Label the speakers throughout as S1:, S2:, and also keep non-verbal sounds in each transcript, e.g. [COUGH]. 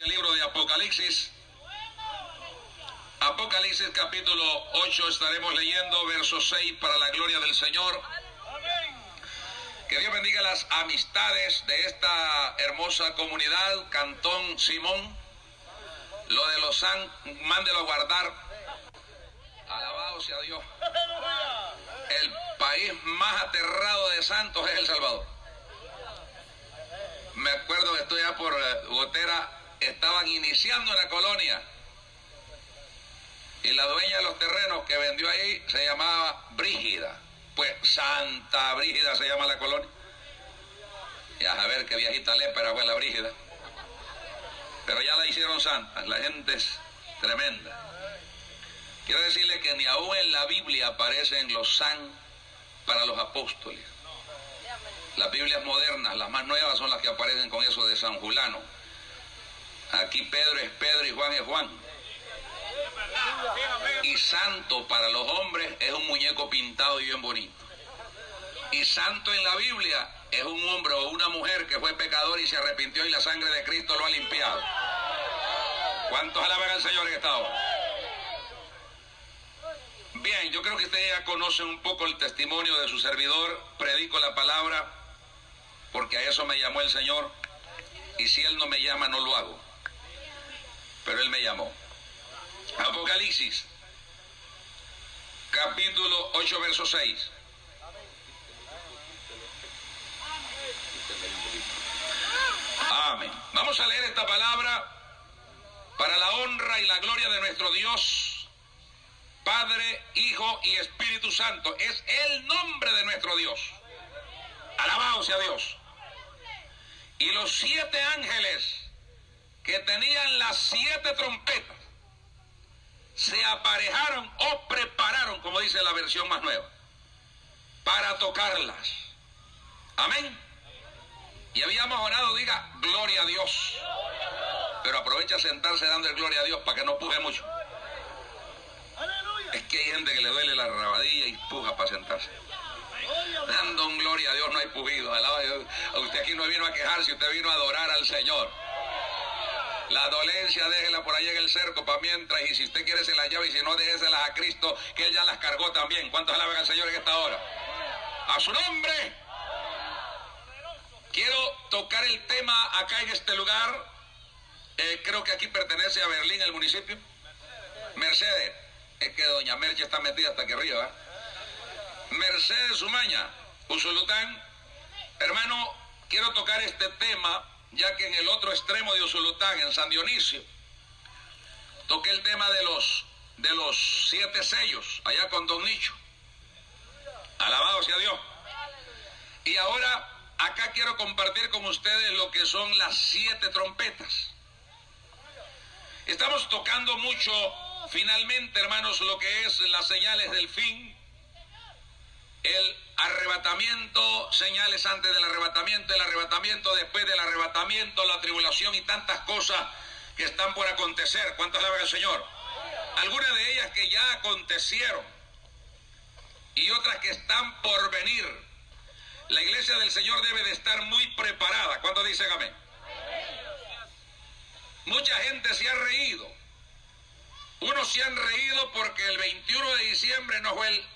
S1: El libro de Apocalipsis. Apocalipsis capítulo 8 estaremos leyendo verso 6 para la gloria del Señor. Que Dios bendiga las amistades de esta hermosa comunidad, Cantón Simón. Lo de los San, mándelo a guardar. Alabado sea Dios. El país más aterrado de santos es El Salvador. Me acuerdo que estoy ya por eh, Gotera estaban iniciando la colonia. Y la dueña de los terrenos que vendió ahí se llamaba Brígida. Pues Santa Brígida se llama la colonia. Y a ver qué viejita lépera fue la Brígida. Pero ya la hicieron santa, la gente es tremenda. Quiero decirle que ni aún en la Biblia aparecen los san para los apóstoles. Las Biblias modernas, las más nuevas, son las que aparecen con eso de San Julano. Aquí Pedro es Pedro y Juan es Juan. Y santo para los hombres es un muñeco pintado y bien bonito. Y santo en la Biblia es un hombre o una mujer que fue pecador y se arrepintió y la sangre de Cristo lo ha limpiado. ¿Cuántos alaban al Señor en esta? Bien, yo creo que ustedes ya conocen un poco el testimonio de su servidor. Predico la palabra porque a eso me llamó el Señor. Y si Él no me llama, no lo hago pero él me llamó. Apocalipsis, capítulo 8, verso 6. Amén. Vamos a leer esta palabra para la honra y la gloria de nuestro Dios, Padre, Hijo y Espíritu Santo. Es el nombre de nuestro Dios. Alabado sea Dios. Y los siete ángeles que tenían las siete trompetas se aparejaron o prepararon, como dice la versión más nueva, para tocarlas. Amén. Y habíamos orado, diga, gloria a Dios. Pero aprovecha a sentarse dando el gloria a Dios para que no puje mucho. Es que hay gente que le duele la rabadilla y puja para sentarse. Dando un gloria a Dios no hay pujido. Usted aquí no vino a quejarse, usted vino a adorar al Señor. La dolencia déjela por ahí en el cerco para mientras. Y si usted quiere se las llave y si no, déjeselas a Cristo, que Él ya las cargó también. ¿Cuántos alaban al Señor en esta hora? A su nombre. Quiero tocar el tema acá en este lugar. Eh, creo que aquí pertenece a Berlín, el municipio. Mercedes. Es que doña Merche está metida hasta aquí arriba. Mercedes Sumaña, Usulután. Hermano, quiero tocar este tema ya que en el otro extremo de Usulután, en San Dionisio, toqué el tema de los, de los siete sellos, allá con Don Nicho. Alabado sea Dios. Y ahora acá quiero compartir con ustedes lo que son las siete trompetas. Estamos tocando mucho, finalmente, hermanos, lo que es las señales del fin, el arrebatamiento, señales antes del arrebatamiento, el arrebatamiento después del arrebatamiento, la tribulación y tantas cosas que están por acontecer. ¿Cuántas alaban al Señor? Algunas de ellas que ya acontecieron y otras que están por venir. La iglesia del Señor debe de estar muy preparada. ¿Cuántos dicen amén? Mucha gente se ha reído. Unos se han reído porque el 21 de diciembre no fue el,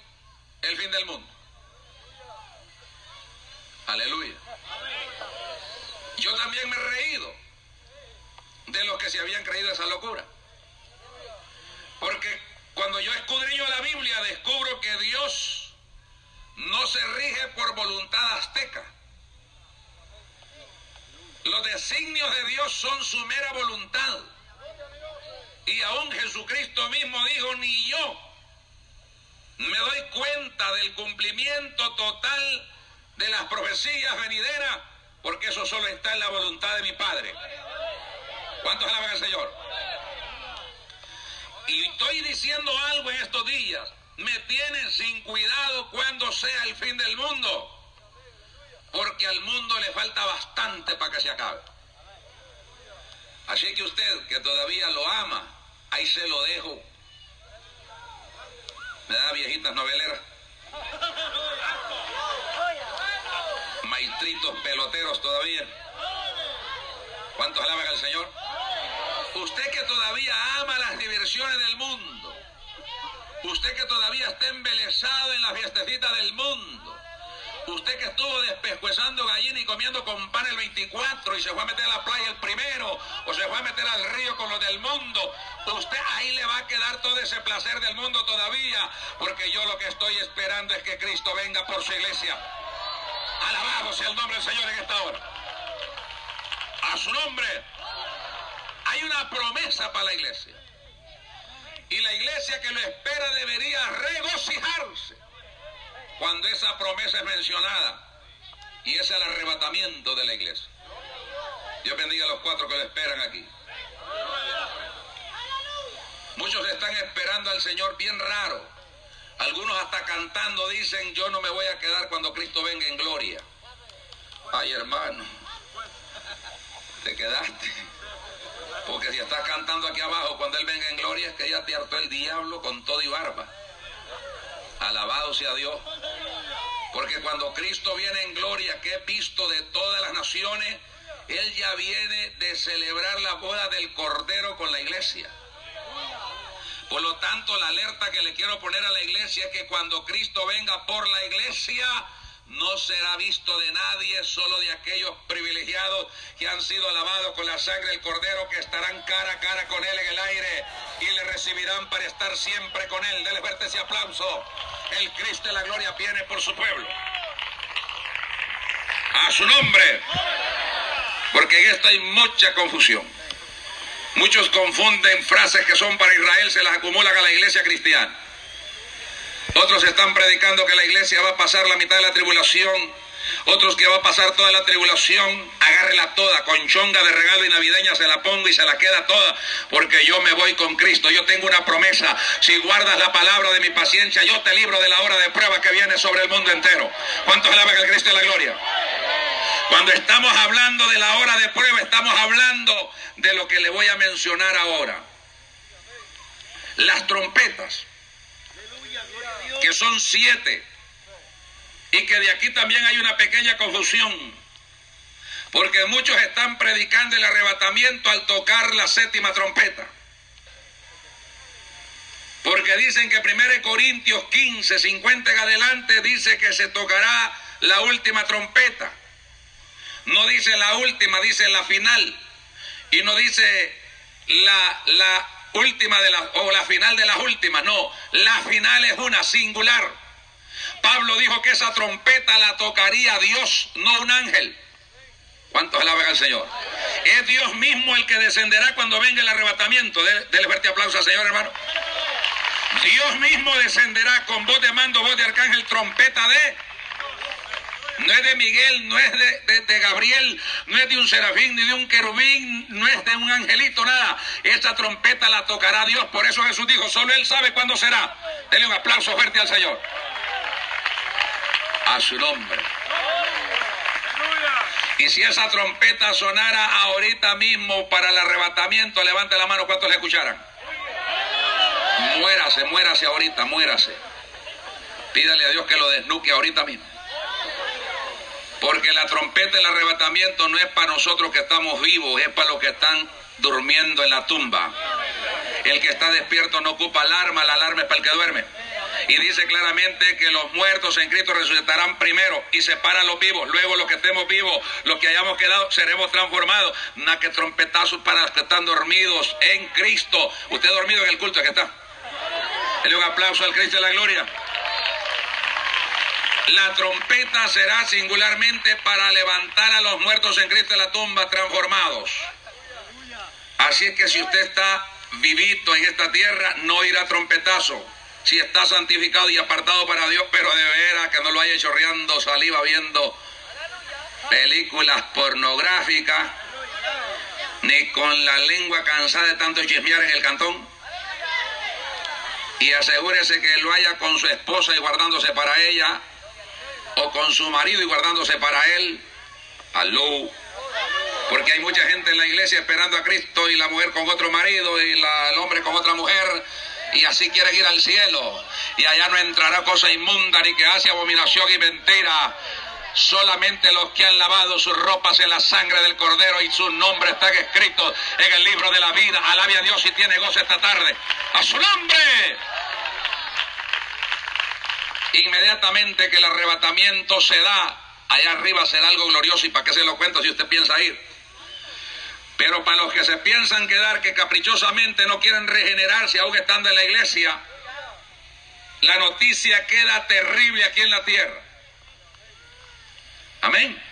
S1: el fin del mundo. Aleluya. Yo también me he reído de los que se habían creído esa locura. Porque cuando yo escudriño la Biblia descubro que Dios no se rige por voluntad azteca. Los designios de Dios son su mera voluntad. Y aún Jesucristo mismo dijo, ni yo me doy cuenta del cumplimiento total de las profecías venideras, porque eso solo está en la voluntad de mi Padre. ¿Cuántos alaban al Señor? Y estoy diciendo algo en estos días. Me tienen sin cuidado cuando sea el fin del mundo. Porque al mundo le falta bastante para que se acabe. Así que usted que todavía lo ama, ahí se lo dejo. Me da viejitas noveleras. Peloteros todavía. ¿Cuántos alaban al Señor? Usted que todavía ama las diversiones del mundo. Usted que todavía está embelesado en la fiestecita del mundo. Usted que estuvo despescuezando gallina y comiendo con pan el 24 y se fue a meter a la playa el primero o se fue a meter al río con los del mundo. Usted ahí le va a quedar todo ese placer del mundo todavía porque yo lo que estoy esperando es que Cristo venga por su iglesia. Alabado sea el nombre del Señor en esta hora. A su nombre. Hay una promesa para la iglesia. Y la iglesia que lo espera debería regocijarse cuando esa promesa es mencionada. Y es el arrebatamiento de la iglesia. Dios bendiga a los cuatro que lo esperan aquí. Muchos están esperando al Señor bien raro. Algunos hasta cantando dicen, yo no me voy a quedar cuando Cristo venga en gloria. Ay hermano, te quedaste. Porque si estás cantando aquí abajo cuando Él venga en gloria es que ya te hartó el diablo con todo y barba. Alabado sea Dios. Porque cuando Cristo viene en gloria, que es visto de todas las naciones, Él ya viene de celebrar la boda del Cordero con la iglesia. Por lo tanto, la alerta que le quiero poner a la iglesia es que cuando Cristo venga por la iglesia, no será visto de nadie, solo de aquellos privilegiados que han sido lavados con la sangre del Cordero, que estarán cara a cara con Él en el aire y le recibirán para estar siempre con Él. Dele fuerte ese aplauso. El Cristo de la gloria viene por su pueblo. A su nombre. Porque en esto hay mucha confusión. Muchos confunden frases que son para Israel, se las acumulan a la iglesia cristiana. Otros están predicando que la iglesia va a pasar la mitad de la tribulación. Otros que va a pasar toda la tribulación, agárrela toda, con chonga de regalo y navideña se la pongo y se la queda toda, porque yo me voy con Cristo. Yo tengo una promesa. Si guardas la palabra de mi paciencia, yo te libro de la hora de prueba que viene sobre el mundo entero. ¿Cuántos alaban al Cristo de la gloria? Cuando estamos hablando de la hora de prueba, estamos hablando de lo que le voy a mencionar ahora. Las trompetas que son siete, y que de aquí también hay una pequeña confusión, porque muchos están predicando el arrebatamiento al tocar la séptima trompeta. Porque dicen que 1 Corintios 15, 50 en adelante dice que se tocará la última trompeta. No dice la última, dice la final. Y no dice la, la última de las, o la final de las últimas, no, la final es una singular. Pablo dijo que esa trompeta la tocaría Dios, no un ángel. ¿Cuántos alaban al Señor? Es Dios mismo el que descenderá cuando venga el arrebatamiento. Dele fuerte aplauso al Señor, hermano. Dios mismo descenderá con voz de mando, voz de arcángel, trompeta de no es de Miguel, no es de, Gabriel, no es de un serafín ni de un querubín, no es de un angelito, nada. Esa trompeta la tocará Dios. Por eso Jesús dijo, solo Él sabe cuándo será. Denle un aplauso fuerte al Señor. A su nombre. Y si esa trompeta sonara ahorita mismo para el arrebatamiento, levante la mano, ¿cuántos le escucharan? Muérase, muérase ahorita, muérase. Pídale a Dios que lo desnuque ahorita mismo. Porque la trompeta del arrebatamiento no es para nosotros que estamos vivos, es para los que están durmiendo en la tumba. El que está despierto no ocupa alarma, la alarma es para el que duerme. Y dice claramente que los muertos en Cristo resucitarán primero y separan los vivos. Luego los que estemos vivos, los que hayamos quedado, seremos transformados. Nada que trompetazos para los que están dormidos en Cristo. Usted dormido en el culto que está. Dele un aplauso al Cristo de la gloria. La trompeta será singularmente para levantar a los muertos en Cristo de la tumba transformados. Así es que si usted está vivito en esta tierra, no irá trompetazo. Si está santificado y apartado para Dios, pero de veras que no lo haya chorreando saliva viendo películas pornográficas, ni con la lengua cansada de tanto chismear en el cantón. Y asegúrese que lo haya con su esposa y guardándose para ella, o con su marido y guardándose para él. Aló. Porque hay mucha gente en la iglesia esperando a Cristo y la mujer con otro marido y el hombre con otra mujer y así quieren ir al cielo. Y allá no entrará cosa inmunda ni que hace abominación y mentira. solamente los que han lavado sus ropas en la sangre del Cordero y su nombre está escrito en el libro de la vida. Alabe a Dios y tiene gozo esta tarde. ¡A su nombre! Inmediatamente que el arrebatamiento se da, allá arriba será algo glorioso y para qué se lo cuento si usted piensa ir. Pero para los que se piensan quedar, que caprichosamente no quieren regenerarse aún estando en la iglesia, la noticia queda terrible aquí en la tierra. Amén.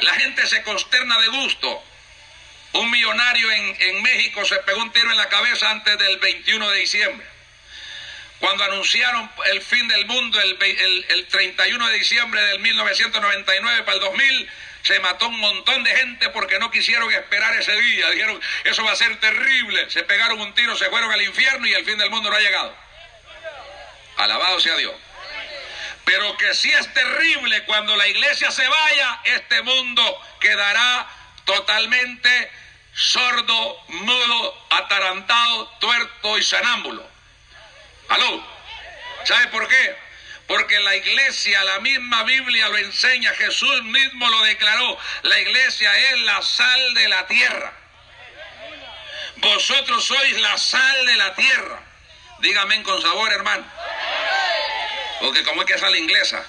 S1: La gente se consterna de gusto. Un millonario en, México se pegó un tiro en la cabeza antes del 21 de diciembre. Cuando anunciaron el fin del mundo el, el 31 de diciembre del 1999 para el 2000, se mató un montón de gente porque no quisieron esperar ese día. Dijeron, eso va a ser terrible. Se pegaron un tiro, se fueron al infierno y el fin del mundo no ha llegado. Alabado sea Dios. Pero que sí es terrible cuando la iglesia se vaya, este mundo quedará totalmente sordo, mudo, atarantado, tuerto y sanámbulo. ¿Aló? ¿Sabe por qué? Porque la iglesia, la misma Biblia lo enseña, Jesús mismo lo declaró, la iglesia es la sal de la tierra. Vosotros sois la sal de la tierra. Dígame con sabor, hermano. Porque como es que sale inglesa.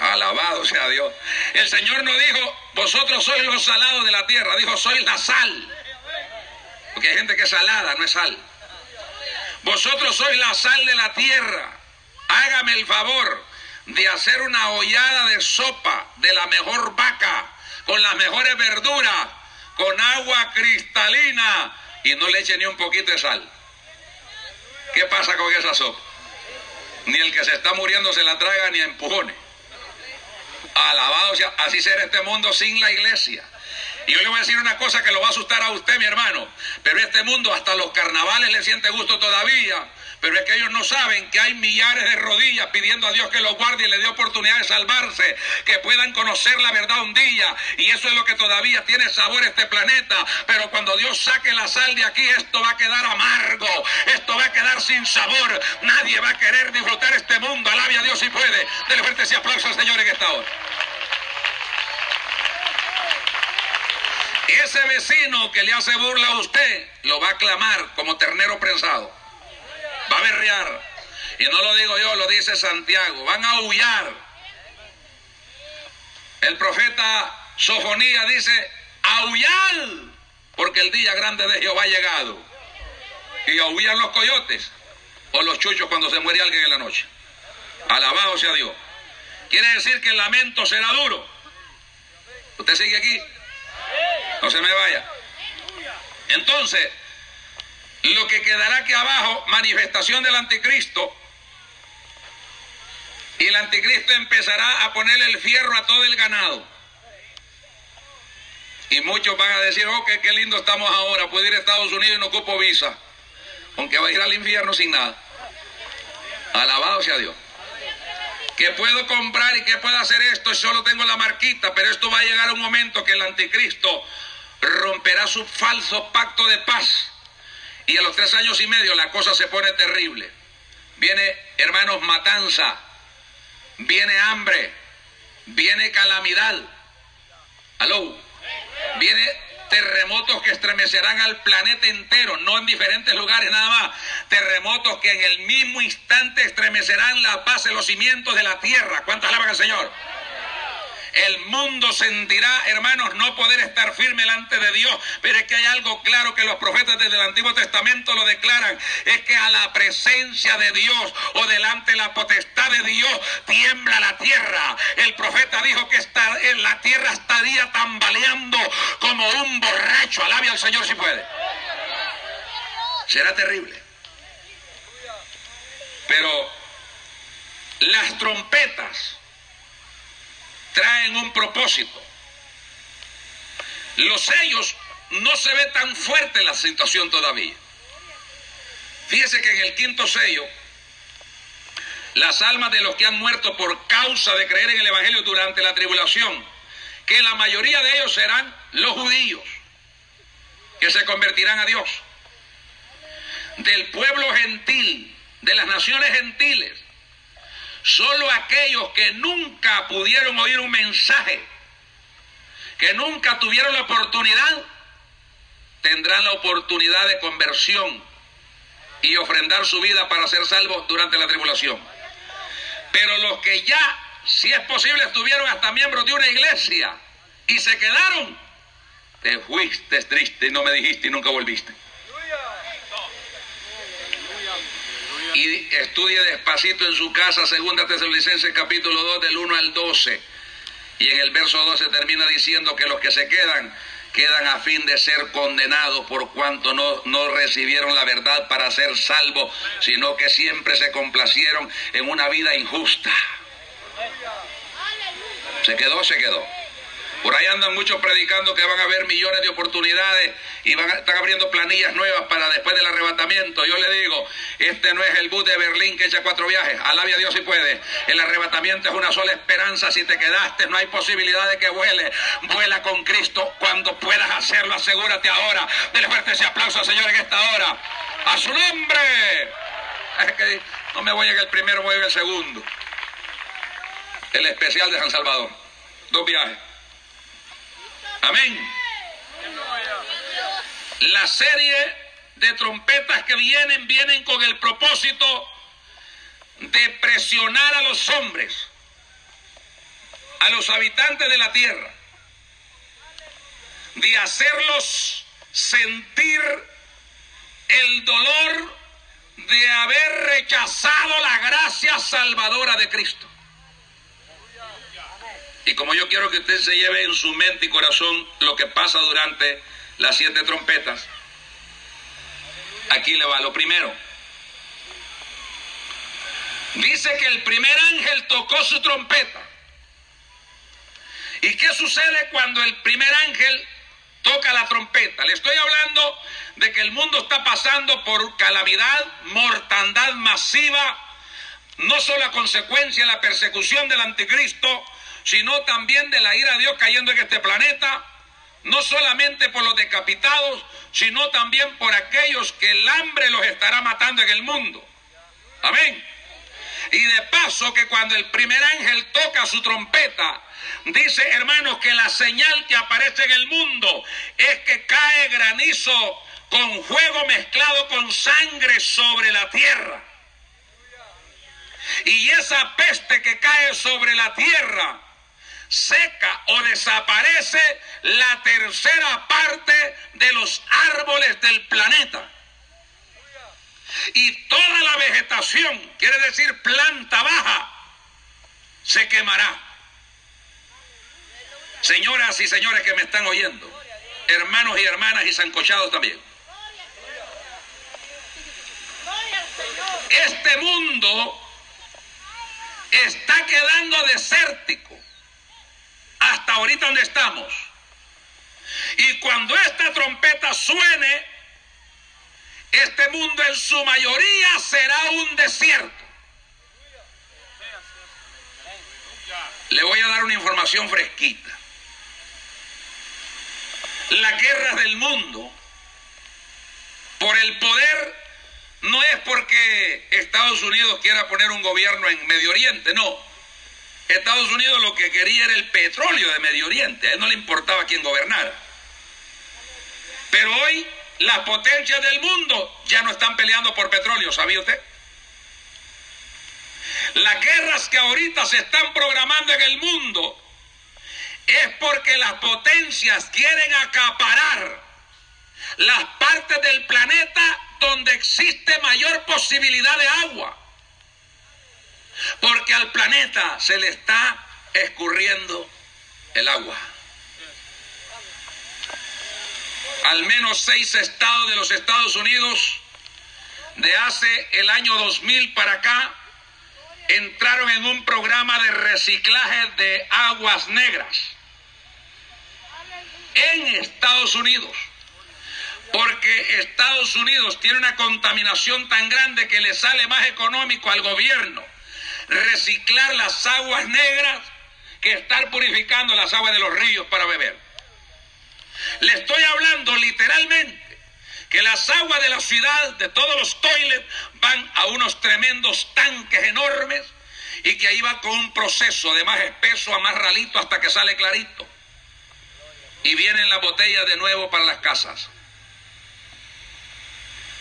S1: Alabado sea Dios. El Señor no dijo, vosotros sois los salados de la tierra, dijo, sois la sal. Porque hay gente que es salada, no es sal. Vosotros sois la sal de la tierra. Hágame el favor de hacer una hollada de sopa de la mejor vaca, con las mejores verduras, con agua cristalina y no le eche ni un poquito de sal. ¿Qué pasa con esa sopa? Ni el que se está muriendo se la traga ni a empujones. Alabado sea, así será este mundo sin la iglesia. Y yo le voy a decir una cosa que lo va a asustar a usted, mi hermano. Pero este mundo hasta los carnavales le siente gusto todavía. Pero es que ellos no saben que hay millares de rodillas pidiendo a Dios que los guarde y le dé oportunidad de salvarse, que puedan conocer la verdad un día. Y eso es lo que todavía tiene sabor este planeta. Pero cuando Dios saque la sal de aquí, esto va a quedar amargo, esto va a quedar sin sabor. Nadie va a querer disfrutar este mundo. Alabe a Dios si puede. Dele fuerte ese aplauso al Señor en esta hora. Ese vecino que le hace burla a usted lo va a clamar como ternero prensado va a berrear. Y no lo digo yo, lo dice Santiago. Van a aullar. El profeta Sofonía dice, aullar, porque el día grande de Jehová ha llegado. Y aullan los coyotes o los chuchos cuando se muere alguien en la noche. Alabado sea Dios. Quiere decir que el lamento será duro. ¿Usted sigue aquí? No se me vaya. Entonces, lo que quedará aquí abajo, manifestación del anticristo. Y el anticristo empezará a ponerle el fierro a todo el ganado. Y muchos van a decir, oh, qué, lindo estamos ahora, puedo ir a Estados Unidos y no ocupo visa. Aunque va a ir al infierno sin nada. Alabado sea Dios. Que puedo comprar y que puedo hacer esto, solo tengo la marquita, pero esto va a llegar un momento que el anticristo romperá su falso pacto de paz y a los tres años y medio la cosa se pone terrible. Viene, hermanos, matanza, viene hambre, viene calamidad. Aló, viene terremotos que estremecerán al planeta entero, no en diferentes lugares nada más. Terremotos que en el mismo instante estremecerán la base, los cimientos de la tierra. ¿Cuántas alaban al Señor? El mundo sentirá, hermanos, no poder estar firme delante de Dios. Pero es que hay algo claro que los profetas desde el Antiguo Testamento lo declaran. Es que a la presencia de Dios o delante de la potestad de Dios tiembla la tierra. El profeta dijo que en la tierra estaría tambaleando como un borracho. Alabe al Señor si puede. Será terrible. Pero las trompetas traen un propósito. Los sellos no se ve tan fuerte la situación todavía. Fíjese que en el quinto sello, las almas de los que han muerto por causa de creer en el Evangelio durante la tribulación, que la mayoría de ellos serán los judíos, que se convertirán a Dios, del pueblo gentil, de las naciones gentiles, Solo aquellos que nunca pudieron oír un mensaje, que nunca tuvieron la oportunidad, tendrán la oportunidad de conversión y ofrendar su vida para ser salvos durante la tribulación. Pero los que ya, si es posible, estuvieron hasta miembros de una iglesia y se quedaron, te fuiste triste y no me dijiste y nunca volviste. Y estudie despacito en su casa, segunda Tesalonicenses capítulo 2 del 1 al 12. Y en el verso 12 termina diciendo que los que se quedan quedan a fin de ser condenados por cuanto no, no recibieron la verdad para ser salvos, sino que siempre se complacieron en una vida injusta. Se quedó, se quedó. Por ahí andan muchos predicando que van a haber millones de oportunidades y van están abriendo planillas nuevas para después del arrebatamiento. Yo le digo, este no es el bus de Berlín que echa cuatro viajes. Alabia a Dios si puede. El arrebatamiento es una sola esperanza. Si te quedaste, no hay posibilidad de que vuele. Vuela con Cristo cuando puedas hacerlo. Asegúrate ahora. Dele fuerte ese aplauso, Señor, en esta hora. A su nombre. No me voy en el primero, voy en el segundo. El especial de San Salvador. Dos viajes. Amén. La serie de trompetas que vienen, vienen con el propósito de presionar a los hombres, a los habitantes de la tierra, de hacerlos sentir el dolor de haber rechazado la gracia salvadora de Cristo. Y como yo quiero que usted se lleve en su mente y corazón lo que pasa durante las siete trompetas, aquí le va lo primero. Dice que el primer ángel tocó su trompeta. ¿Y qué sucede cuando el primer ángel toca la trompeta? Le estoy hablando de que el mundo está pasando por calamidad, mortandad masiva, no solo a consecuencia de la persecución del anticristo, sino también de la ira de Dios cayendo en este planeta, no solamente por los decapitados, sino también por aquellos que el hambre los estará matando en el mundo. Amén. Y de paso que cuando el primer ángel toca su trompeta, dice hermanos que la señal que aparece en el mundo es que cae granizo con fuego mezclado con sangre sobre la tierra. Y esa peste que cae sobre la tierra seca o desaparece la tercera parte de los árboles del planeta. Y toda la vegetación, quiere decir planta baja, se quemará. Señoras y señores que me están oyendo, hermanos y hermanas y sancochados también. Este mundo está quedando desértico ahorita donde estamos. Y cuando esta trompeta suene, este mundo en su mayoría será un desierto. Le voy a dar una información fresquita. Las guerras del mundo, por el poder, no es porque Estados Unidos quiera poner un gobierno en Medio Oriente, no. Estados Unidos lo que quería era el petróleo de Medio Oriente, a él no le importaba quién gobernara. Pero hoy las potencias del mundo ya no están peleando por petróleo, ¿sabía usted? Las guerras que ahorita se están programando en el mundo es porque las potencias quieren acaparar las partes del planeta donde existe mayor posibilidad de agua porque al planeta se le está escurriendo el agua. Al menos seis estados de los Estados Unidos de hace el año 2000 para acá entraron en un programa de reciclaje de aguas negras en Estados Unidos. Porque Estados Unidos tiene una contaminación tan grande que le sale más económico al gobierno reciclar las aguas negras que estar purificando las aguas de los ríos para beber. Le estoy hablando literalmente que las aguas de la ciudad, de todos los toilets, van a unos tremendos tanques enormes y que ahí va con un proceso de más espeso a más ralito hasta que sale clarito. Y vienen las botellas de nuevo para las casas.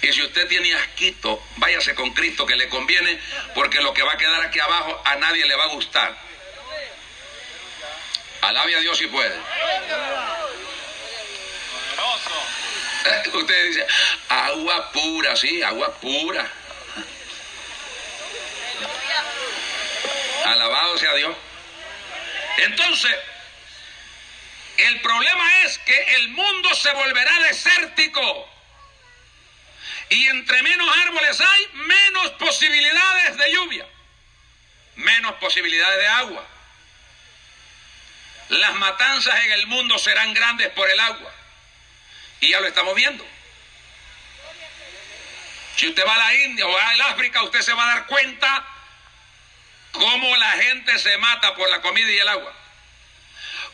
S1: Y si usted tiene asquito, váyase con Cristo que le conviene, porque lo que va a quedar aquí abajo a nadie le va a gustar. Alabe a Dios si puede. Usted dice, agua pura, sí, agua pura. Alabado sea Dios. Entonces, el problema es que el mundo se volverá desértico. Y entre menos árboles hay, menos posibilidades de lluvia, menos posibilidades de agua. Las matanzas en el mundo serán grandes por el agua. Y ya lo estamos viendo. Si usted va a la India o al África, usted se va a dar cuenta cómo la gente se mata por la comida y el agua.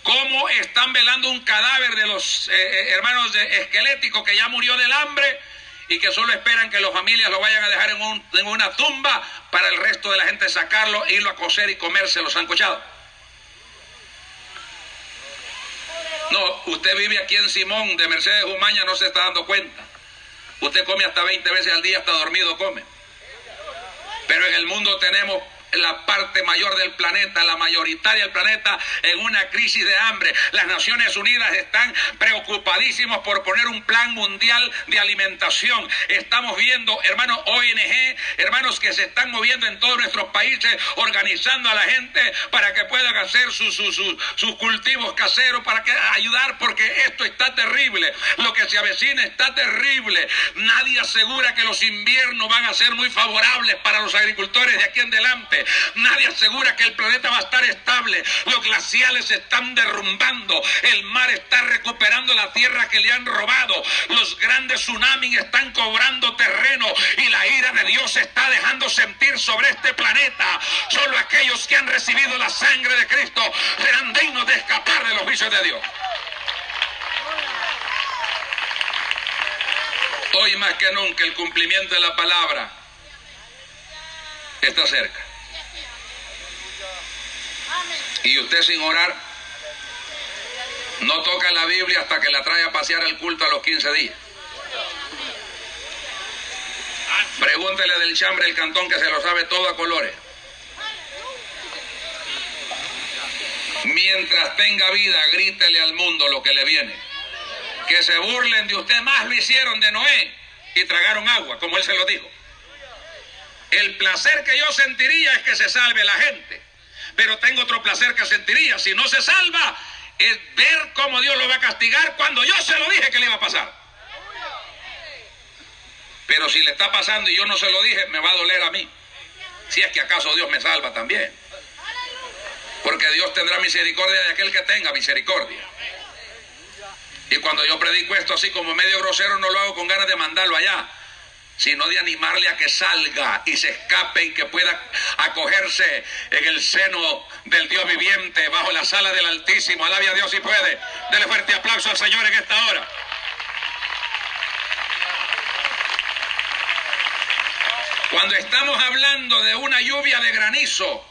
S1: Cómo están velando un cadáver de los eh, eh, hermanos esqueléticos que ya murió del hambre y que solo esperan que las familias lo vayan a dejar en, en, una tumba para el resto de la gente sacarlo, irlo a coser y comerse los sancochados. No, usted vive aquí en Simón de Mercedes Humaña, no se está dando cuenta. Usted come hasta 20 veces al día, hasta dormido come. Pero en el mundo tenemos la parte mayor del planeta, la mayoritaria del planeta, en una crisis de hambre. Las Naciones Unidas están preocupadísimos por poner un plan mundial de alimentación. Estamos viendo, hermanos ONG, hermanos que se están moviendo en todos nuestros países, organizando a la gente para que puedan hacer sus, sus, cultivos caseros, para que ayudar, porque esto está terrible. Lo que se avecina está terrible. Nadie asegura que los inviernos van a ser muy favorables para los agricultores de aquí en adelante. Nadie asegura que el planeta va a estar estable. Los glaciales se están derrumbando. El mar está recuperando la tierra que le han robado. Los grandes tsunamis están cobrando terreno y la ira de Dios se está dejando sentir sobre este planeta. Solo aquellos que han recibido la sangre de Cristo serán dignos de escapar de los vicios de Dios. Hoy más que nunca el cumplimiento de la palabra está cerca. Y usted sin orar no toca la Biblia hasta que la trae a pasear al culto a los 15 días. Pregúntele del chambre el cantón que se lo sabe todo a colores. Mientras tenga vida, grítele al mundo lo que le viene. Que se burlen de usted, más lo hicieron de Noé y tragaron agua, como él se lo dijo. El placer que yo sentiría es que se salve la gente pero tengo otro placer que sentiría. Si no se salva, es ver cómo Dios lo va a castigar cuando yo se lo dije que le iba a pasar. Pero si le está pasando y yo no se lo dije, me va a doler a mí. Si es que acaso Dios me salva también. Porque Dios tendrá misericordia de aquel que tenga misericordia. Y cuando yo predico esto así como medio grosero, no lo hago con ganas de mandarlo allá sino de animarle a que salga y se escape y que pueda acogerse en el seno del Dios viviente, bajo la sala del Altísimo. Alabe a Dios si puede. Dele fuerte aplauso al Señor en esta hora. Cuando estamos hablando de una lluvia de granizo,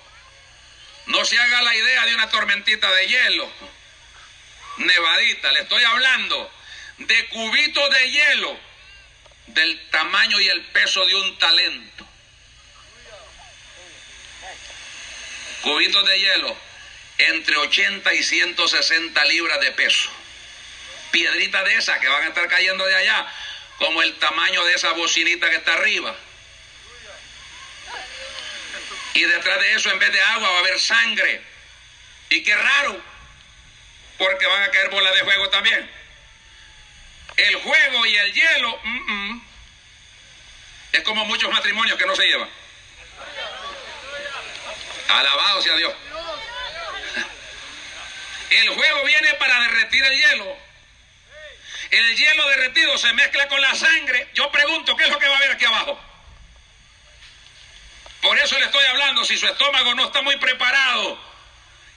S1: no se haga la idea de una tormentita de hielo, nevadita, le estoy hablando de cubitos de hielo del tamaño y el peso de un talento. Cubitos de hielo entre 80 y 160 libras de peso. Piedrita de esas que van a estar cayendo de allá, como el tamaño de esa bocinita que está arriba. Y detrás de eso, en vez de agua, va a haber sangre. Y qué raro, porque van a caer bolas de juego también el juego y el hielo es como muchos matrimonios que no se llevan. Alabado sea Dios. El juego viene para derretir el hielo. El hielo derretido se mezcla con la sangre. Yo pregunto, ¿qué es lo que va a haber aquí abajo? Por eso le estoy hablando, si su estómago no está muy preparado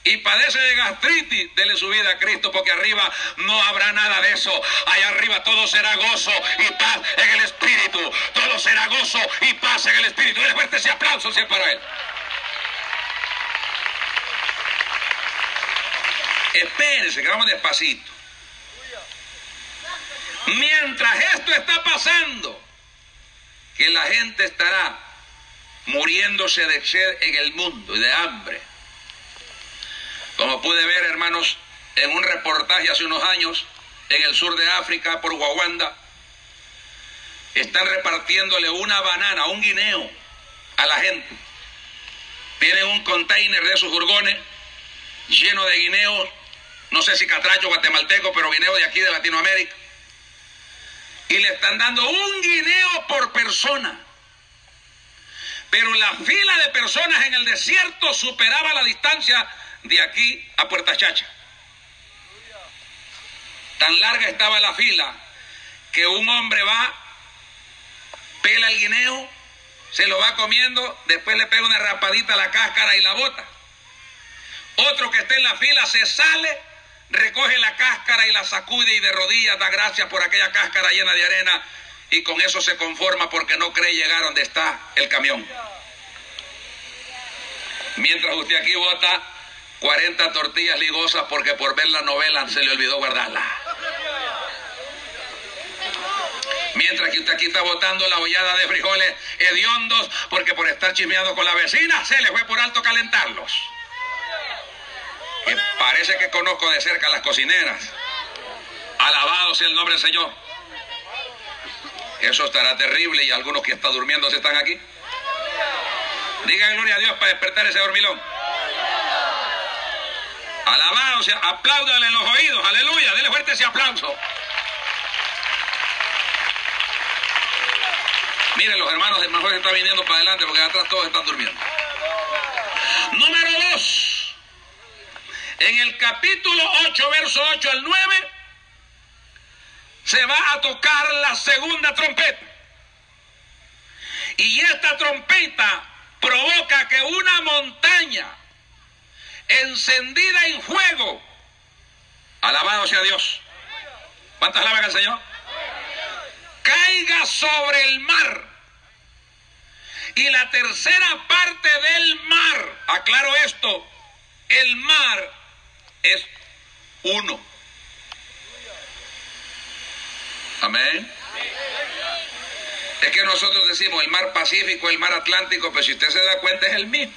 S1: y padece de gastritis, dele su vida a Cristo, porque arriba no habrá nada de eso. Allá arriba todo será gozo y paz en el Espíritu. Todo será gozo y paz en el Espíritu. Dele fuerte ese aplauso si es para él. Espérense, que vamos despacito. Mientras esto está pasando, que la gente estará muriéndose de sed en el mundo y de hambre como pude ver, hermanos, en un reportaje hace unos años en el sur de África, por Guaguanda, están repartiéndole una banana, un guineo a la gente. Tienen un container de esos urgones lleno de guineos, no sé si catracho guatemalteco, pero guineo de aquí de Latinoamérica. Y le están dando un guineo por persona. Pero la fila de personas en el desierto superaba la distancia de aquí a Puerta Chacha. Tan larga estaba la fila que un hombre va, pela el guineo, se lo va comiendo, después le pega una rapadita a la cáscara y la bota. Otro que esté en la fila se sale, recoge la cáscara y la sacude y de rodillas da gracias por aquella cáscara llena de arena y con eso se conforma porque no cree llegar donde está el camión. Mientras usted aquí vota 40 tortillas ligosas porque por ver la novela se le olvidó guardarla. Mientras que usted aquí está botando la hollada de frijoles hediondos porque por estar chismeando con la vecina se le fue por alto calentarlos. Parece que conozco de cerca a las cocineras. Alabado sea el nombre del Señor. Eso estará terrible y algunos que están durmiendo se están aquí. Digan gloria a Dios para despertar ese dormilón. Alabado sea, apláudale en los oídos, aleluya, dele fuerte ese aplauso. Miren, los hermanos del mejor están viniendo para adelante porque atrás todos están durmiendo. Número 2. En el capítulo 8, verso 8 al 9, se va a tocar la segunda trompeta. Y esta trompeta provoca que una montaña encendida en fuego, alabado sea Dios. ¿Cuántas alaban al Señor? Caiga sobre el mar. Y la tercera parte del mar, aclaro esto, el mar es uno. Amén. Es que nosotros decimos el mar Pacífico, el mar Atlántico, pero si usted se da cuenta es el mismo.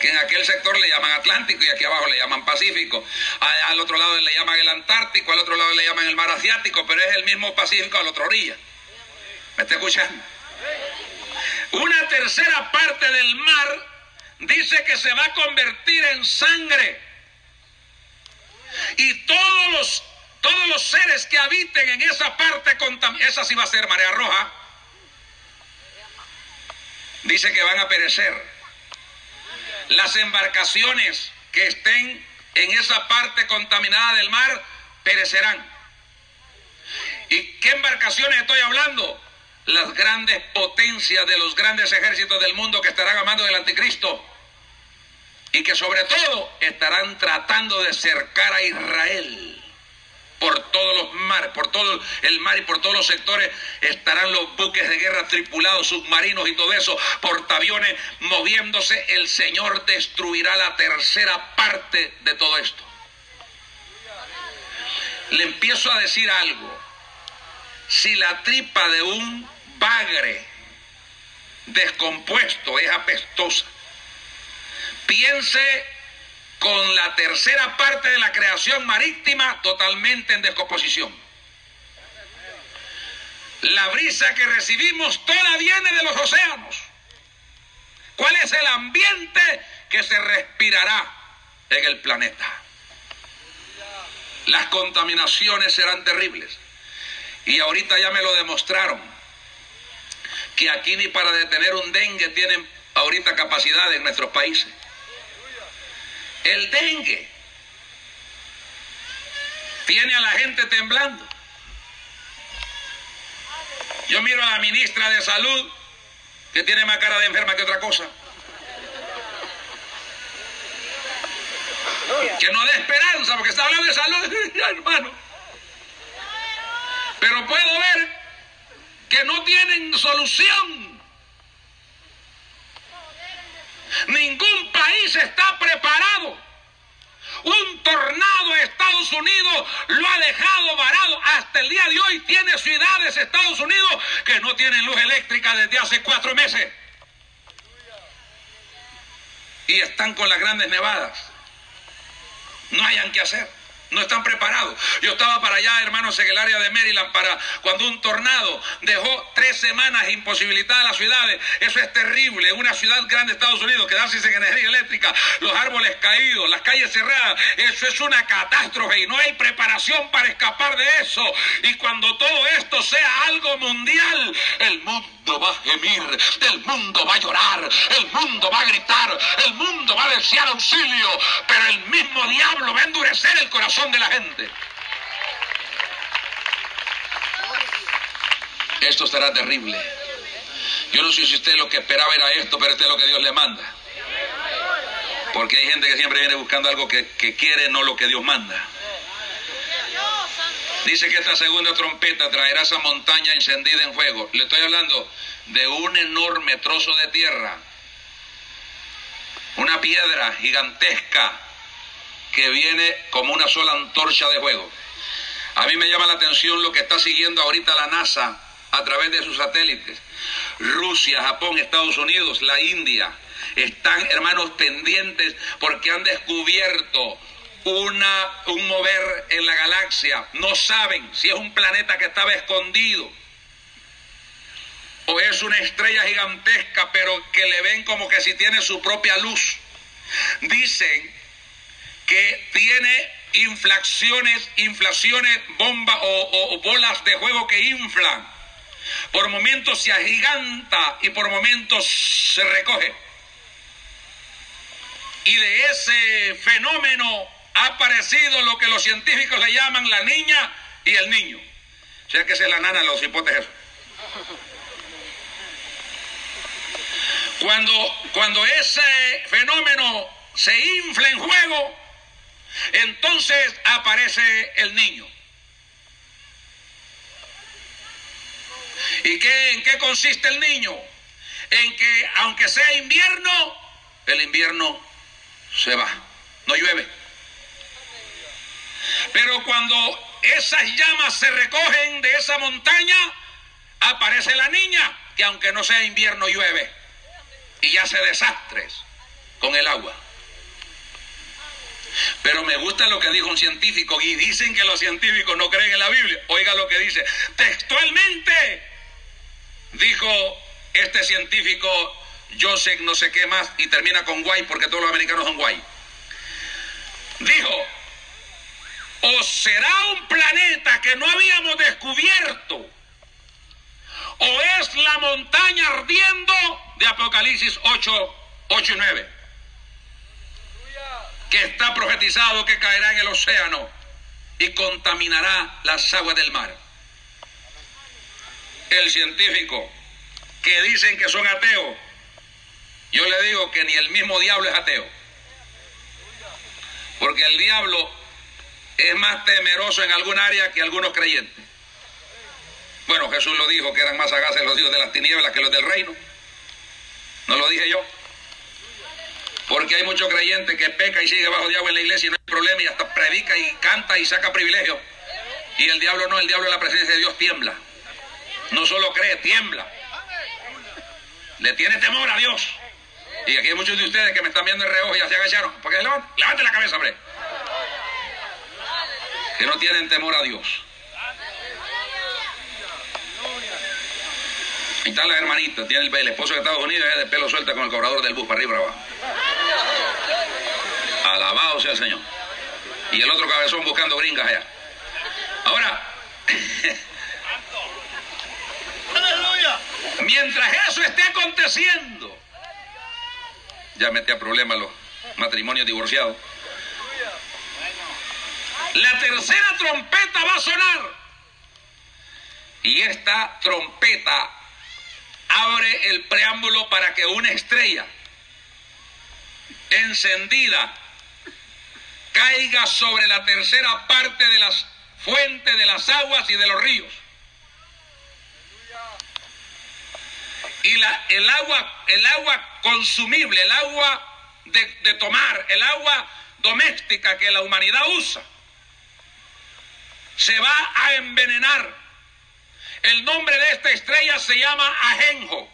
S1: Que en aquel sector le llaman Atlántico y aquí abajo le llaman Pacífico. Al otro lado le llaman el Antártico, al otro lado le llaman el mar Asiático, pero es el mismo Pacífico a la otra orilla. ¿Me está escuchando? Una tercera parte del mar dice que se va a convertir en sangre. Y todos los, todos los seres que habiten en esa parte, esa sí va a ser marea roja, dice que van a perecer. Las embarcaciones que estén en esa parte contaminada del mar perecerán. ¿Y qué embarcaciones estoy hablando? Las grandes potencias de los grandes ejércitos del mundo que estarán amando del anticristo y que sobre todo estarán tratando de cercar a Israel por todos los mares, por todo el mar y por todos los sectores estarán los buques de guerra tripulados, submarinos y todo eso, portaaviones moviéndose. El Señor destruirá la tercera parte de todo esto. Le empiezo a decir algo. Si la tripa de un bagre descompuesto es apestosa, piense con la tercera parte de la creación marítima totalmente en descomposición. La brisa que recibimos toda viene de los océanos. ¿Cuál es el ambiente que se respirará en el planeta? Las contaminaciones serán terribles. Y ahorita ya me lo demostraron, que aquí ni para detener un dengue tienen ahorita capacidad en nuestros países. El dengue tiene a la gente temblando. Yo miro a la ministra de Salud, que tiene más cara de enferma que otra cosa. Que no dé esperanza, porque está hablando de salud, [LAUGHS] hermano. Pero puedo ver que no tienen solución. Ningún país está preparado Un tornado a Estados Unidos lo ha dejado varado. Hasta el día de hoy tiene ciudades Estados Unidos que no tienen luz eléctrica desde hace cuatro meses. Y están con las grandes nevadas. No hayan que hacer no están preparados. Yo estaba para allá, hermanos, en el área de Maryland, para cuando un tornado dejó tres semanas imposibilitadas las ciudades. Eso es terrible. Una ciudad grande de Estados Unidos, quedarse sin energía eléctrica, los árboles caídos, las calles cerradas. Eso es una catástrofe y no hay preparación para escapar de eso. Y cuando todo esto sea algo mundial, el mundo va a gemir, el mundo va a llorar, el mundo va a gritar, el mundo va a desear auxilio, pero el mismo diablo va a endurecer el corazón de la gente. Esto será terrible. Yo no sé si usted lo que esperaba era esto, pero esto es lo que Dios le manda. Porque hay gente que siempre viene buscando algo que, que quiere, no lo que Dios manda. Dice que esta segunda trompeta traerá esa montaña encendida en fuego. Le estoy hablando de un enorme trozo de tierra, una piedra gigantesca que viene como una sola antorcha de fuego. A mí me llama la atención lo que está siguiendo ahorita la NASA a través de sus satélites. Rusia, Japón, Estados Unidos, la India, están hermanos pendientes porque han descubierto una, un mover en la galaxia. No saben si es un planeta que estaba escondido o es una estrella gigantesca, pero que le ven como que si tiene su propia luz. Dicen que tiene inflaciones, inflaciones, bombas o, bolas de juego que inflan. Por momentos se agiganta y por momentos se recoge. Y de ese fenómeno ha aparecido lo que los científicos le llaman la niña y el niño. O sea que se la nana los hipótesis. Cuando, cuando ese fenómeno se infla en juego, entonces aparece el niño. ¿Y qué, en qué consiste el niño? En que aunque sea invierno, el invierno se va, no llueve. Pero cuando esas llamas se recogen de esa montaña, aparece la niña, que aunque no sea invierno llueve y hace desastres con el agua. Pero me gusta lo que dijo un científico y dicen que los científicos no creen en la Biblia. Oiga lo que dice. Textualmente dijo este científico Joseph no sé qué más y termina con guay porque todos los americanos son guay. Dijo, o será un planeta que no habíamos descubierto, o es la montaña ardiendo de Apocalipsis 8, 8 y 9 que está profetizado que caerá en el océano y contaminará las aguas del mar. El científico que dicen que son ateos, yo le digo que ni el mismo diablo es ateo. Porque el diablo es más temeroso en algún área que algunos creyentes. Bueno, Jesús lo dijo que eran más sagaces los dios de las tinieblas que los del reino. No lo dije yo. Porque hay muchos creyentes que peca y sigue bajo agua en la iglesia y no hay problema y hasta predica y canta y saca privilegio. Y el diablo no, el diablo en la presencia de Dios tiembla. No solo cree, tiembla. Le tiene temor a Dios. Y aquí hay muchos de ustedes que me están viendo en reojo y ya se agacharon. Porque levante, levante la cabeza, hombre. Que no tienen temor a Dios. Está la hermanita, tiene el, esposo de Estados Unidos, es de pelo suelta con el cobrador del bus para arriba y para abajo. Alabado sea el Señor. Y el otro cabezón buscando gringas allá. Ahora, [LAUGHS] mientras eso esté aconteciendo, ya mete a problemas los matrimonios divorciados. La tercera trompeta va a sonar. Y esta trompeta abre el preámbulo para que una estrella encendida caiga sobre la tercera parte de las fuentes de las aguas y de los ríos. Y la, el, agua, el agua consumible, el agua de, de tomar, el agua doméstica que la humanidad usa se va a envenenar. El nombre de esta estrella se llama Ajenjo.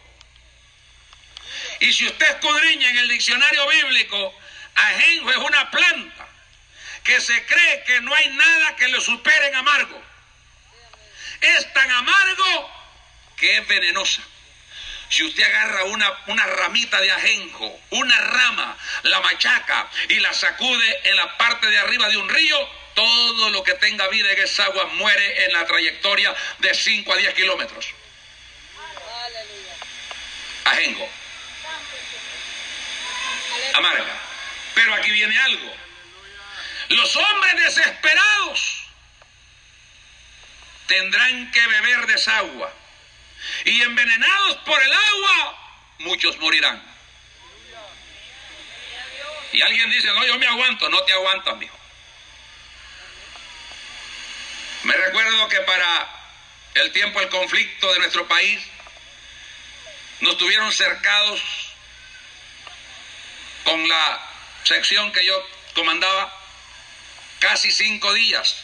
S1: Y si usted escudriña en el diccionario bíblico, ajenjo es una planta que se cree que no hay nada que le supere en amargo. Es tan amargo que es venenosa. Si usted agarra una, una ramita de ajenjo, una rama, la machaca y la sacude en la parte de arriba de un río, todo lo que tenga vida en esa agua muere en la trayectoria de 5 a 10 kilómetros. Ajenjo. Amarga. Pero aquí viene algo. Los hombres desesperados tendrán que beber de esa agua. Y envenenados por el agua, muchos morirán. Y alguien dice, no, yo me aguanto. No te aguantas, mijo. Me recuerdo que para el tiempo del conflicto de nuestro país, nos tuvieron cercados con la sección que yo comandaba casi cinco días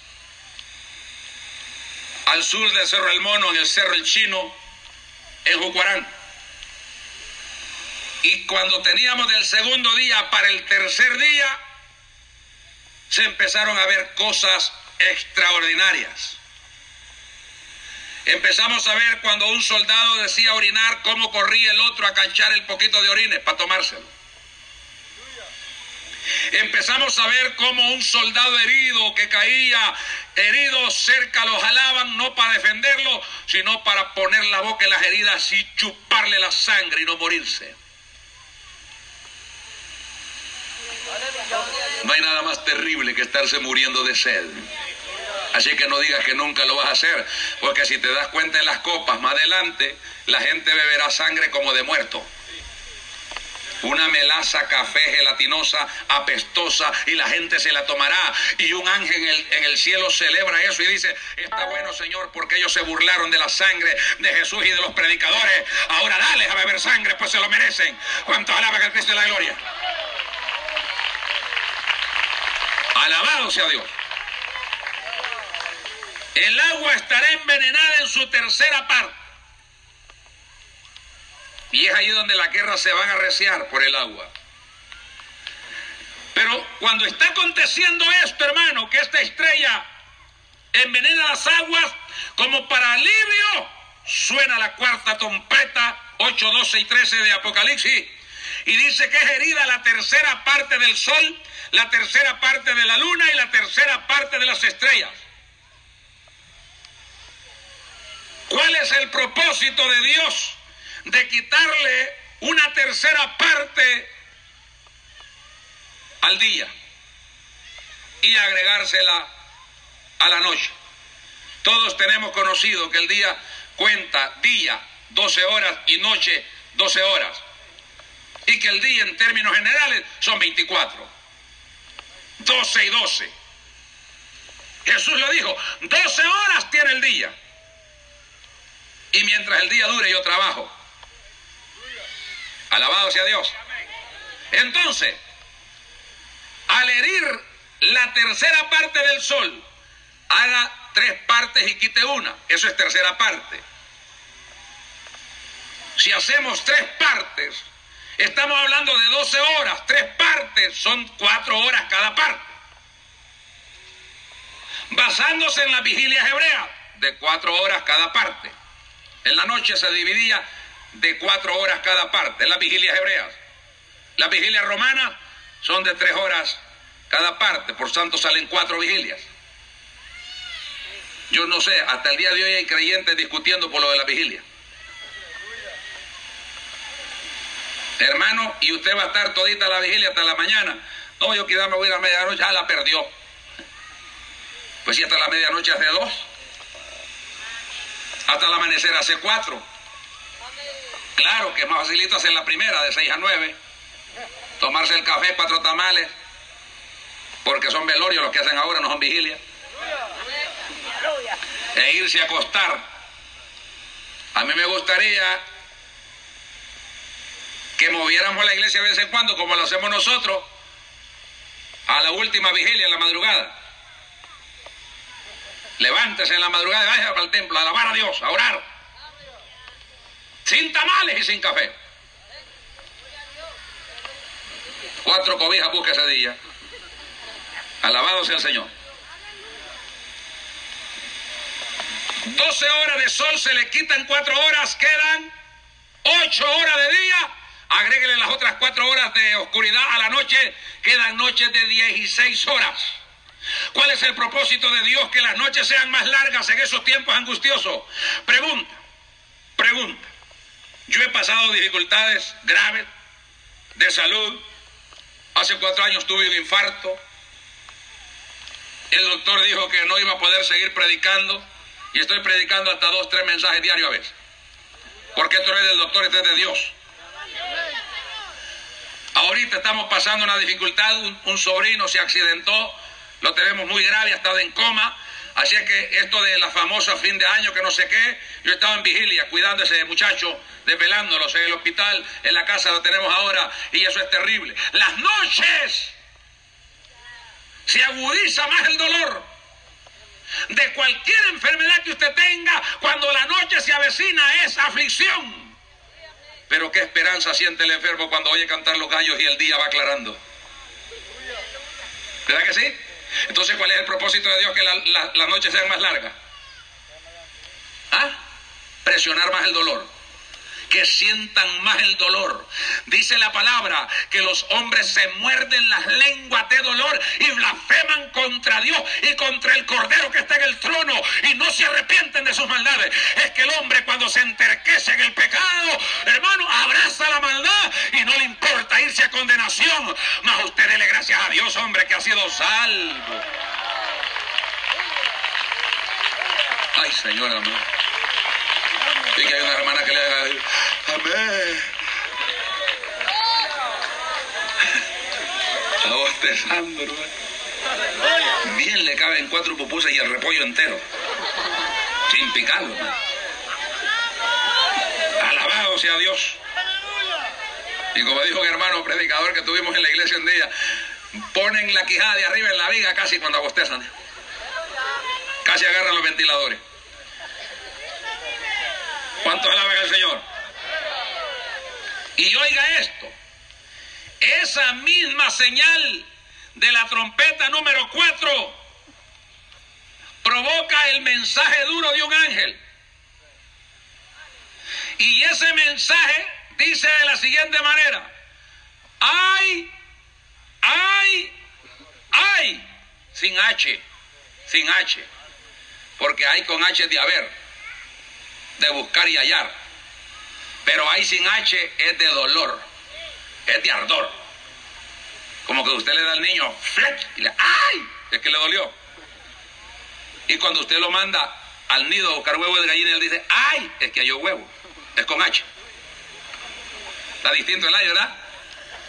S1: al sur del Cerro El Mono, en el Cerro El Chino, en Jucuarán. Y cuando teníamos del segundo día para el tercer día, se empezaron a ver cosas extraordinarias. Empezamos a ver cuando un soldado decía orinar, cómo corría el otro a canchar el poquito de orines para tomárselo. Empezamos a ver cómo un soldado herido que caía herido cerca lo jalaban no para defenderlo, sino para poner la boca en las heridas y chuparle la sangre y no morirse. No hay nada más terrible que estarse muriendo de sed. Así que no digas que nunca lo vas a hacer, porque si te das cuenta en las copas más adelante, la gente beberá sangre como de muerto. Una melaza café gelatinosa, apestosa, y la gente se la tomará. Y un ángel en el, en el, cielo celebra eso y dice, está bueno Señor, porque ellos se burlaron de la sangre de Jesús y de los predicadores. Ahora dale a beber sangre, pues se lo merecen. ¿Cuántos alaban al Cristo de la gloria? Alabado sea Dios. El agua estará envenenada en su tercera parte. Y es ahí donde la guerra se van a arreciar por el agua. Pero cuando está aconteciendo esto, hermano, que esta estrella envenena las aguas, como para alivio, suena la cuarta trompeta, 8, 12 y 13 de Apocalipsis, y dice que es herida la tercera parte del sol, la tercera parte de la luna y la tercera parte de las estrellas. ¿Cuál es el propósito de Dios de quitarle una tercera parte al día y agregársela a la noche? Todos tenemos conocido que el día cuenta día 12 horas y noche 12 horas. Y que el día en términos generales son 24. 12 y 12. Jesús lo dijo, 12 horas tiene el día. Y mientras el día dure yo trabajo. Alabado sea Dios. Entonces, al herir la tercera parte del sol, haga tres partes y quite una. Eso es tercera parte. Si hacemos tres partes, estamos hablando de 12 horas. Tres partes son cuatro horas cada parte. Basándose en las vigilias hebreas, de cuatro horas cada parte. En la noche se dividía de cuatro horas cada parte, las vigilias hebreas. Las vigilias romanas son de tres horas cada parte, por tanto salen cuatro vigilias. Yo no sé, hasta el día de hoy hay creyentes discutiendo por lo de la vigilia. Hermano, y usted va a estar todita la vigilia hasta la mañana. No, yo quizá me voy a la medianoche, ya la perdió. Pues si hasta la medianoche hace dos. Hasta el amanecer hace cuatro. Claro que es más facilito hacer la primera, de seis a nueve. Tomarse el café, cuatro tamales. Porque son velorios los que hacen ahora, no son vigilia. E irse a acostar. A mí me gustaría que moviéramos la iglesia de vez en cuando, como lo hacemos nosotros, a la última vigilia en la madrugada. Levántese en la madrugada y vaya para el templo a alabar a Dios, a orar. Sin tamales y sin café. Cuatro cobijas busca ese día. Alabado sea el Señor. 12 horas de sol se le quitan cuatro horas, quedan ocho horas de día. Agréguele las otras cuatro horas de oscuridad a la noche, quedan noches de 16 horas. ¿Cuál es el propósito de Dios que las noches sean más largas en esos tiempos angustiosos? Pregunta, pregunta. Yo he pasado dificultades graves de salud. Hace cuatro años tuve un infarto. El doctor dijo que no iba a poder seguir predicando y estoy predicando hasta dos, tres mensajes diarios a veces. Porque esto no es del doctor, es de Dios. Ahorita estamos pasando una dificultad, un, sobrino se accidentó, lo tenemos muy grave, ha estado en coma. Así es que esto de la famosa fin de año, que no sé qué, yo estaba en vigilia cuidando a ese muchacho, desvelándolos en el hospital, en la casa lo tenemos ahora, y eso es terrible. Las noches se agudiza más el dolor de cualquier enfermedad que usted tenga, cuando la noche se avecina es aflicción. Pero qué esperanza siente el enfermo cuando oye cantar los gallos y el día va aclarando. ¿Verdad que sí? Entonces, ¿cuál es el propósito de Dios? Que las la, noches sean más largas. ¿Ah? Presionar más el dolor que sientan más el dolor. Dice la palabra que los hombres se muerden las lenguas de dolor y blasfeman contra Dios y contra el Cordero que está en el trono y no se arrepienten de sus maldades. Es que el hombre cuando se enterquece en el pecado, hermano, abraza la maldad y no le importa irse a condenación. Mas usted dele gracias a Dios, hombre, que ha sido salvo. Ay, Señor amor. Y que hay una hermana que le haga, amén. Está bostezando, hermano. Bien le caben cuatro pupusas y el repollo entero. Sin picarlo. Alabado sea Dios. Y como dijo un hermano predicador que tuvimos en la iglesia un día, ponen la quijada de arriba en la viga casi cuando abostezan. Casi agarran los ventiladores. ¿Cuántos alaban al Señor? Y oiga esto, esa misma señal de la trompeta número 4 provoca el mensaje duro de un ángel. Y ese mensaje dice de la siguiente manera, ay, ay, ay, sin H, sin H, porque hay con H de haber de buscar y hallar. Pero ahí sin H es de dolor, es de ardor. Como que usted le da al niño, y le, ¡ay! Es que le dolió. Y cuando usted lo manda al nido a buscar huevo de gallina, él dice, ¡ay! Es que halló huevo. Es con H. Está distinto el ay, ¿verdad?